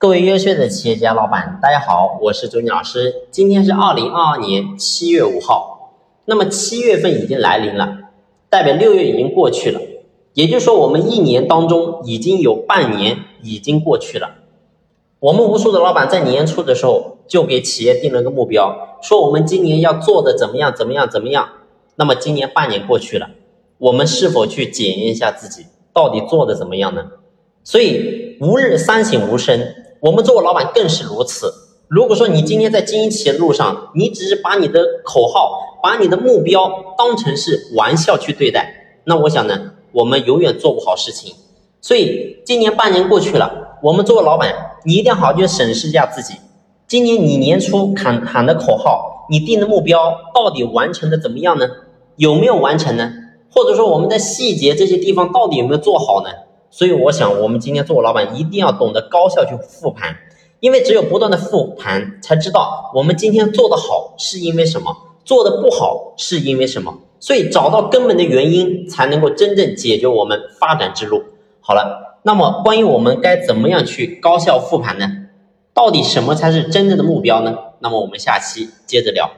各位优秀的企业家老板，大家好，我是周宁老师。今天是二零二二年七月五号，那么七月份已经来临了，代表六月已经过去了，也就是说我们一年当中已经有半年已经过去了。我们无数的老板在年初的时候就给企业定了个目标，说我们今年要做的怎么样怎么样怎么样。那么今年半年过去了，我们是否去检验一下自己到底做的怎么样呢？所以吾日三省吾身。我们作为老板更是如此。如果说你今天在经营企业的路上，你只是把你的口号、把你的目标当成是玩笑去对待，那我想呢，我们永远做不好事情。所以今年半年过去了，我们作为老板，你一定要好好去审视一下自己。今年你年初喊喊的口号，你定的目标到底完成的怎么样呢？有没有完成呢？或者说我们的细节这些地方到底有没有做好呢？所以我想，我们今天做老板一定要懂得高效去复盘，因为只有不断的复盘，才知道我们今天做的好是因为什么，做的不好是因为什么。所以找到根本的原因，才能够真正解决我们发展之路。好了，那么关于我们该怎么样去高效复盘呢？到底什么才是真正的目标呢？那么我们下期接着聊。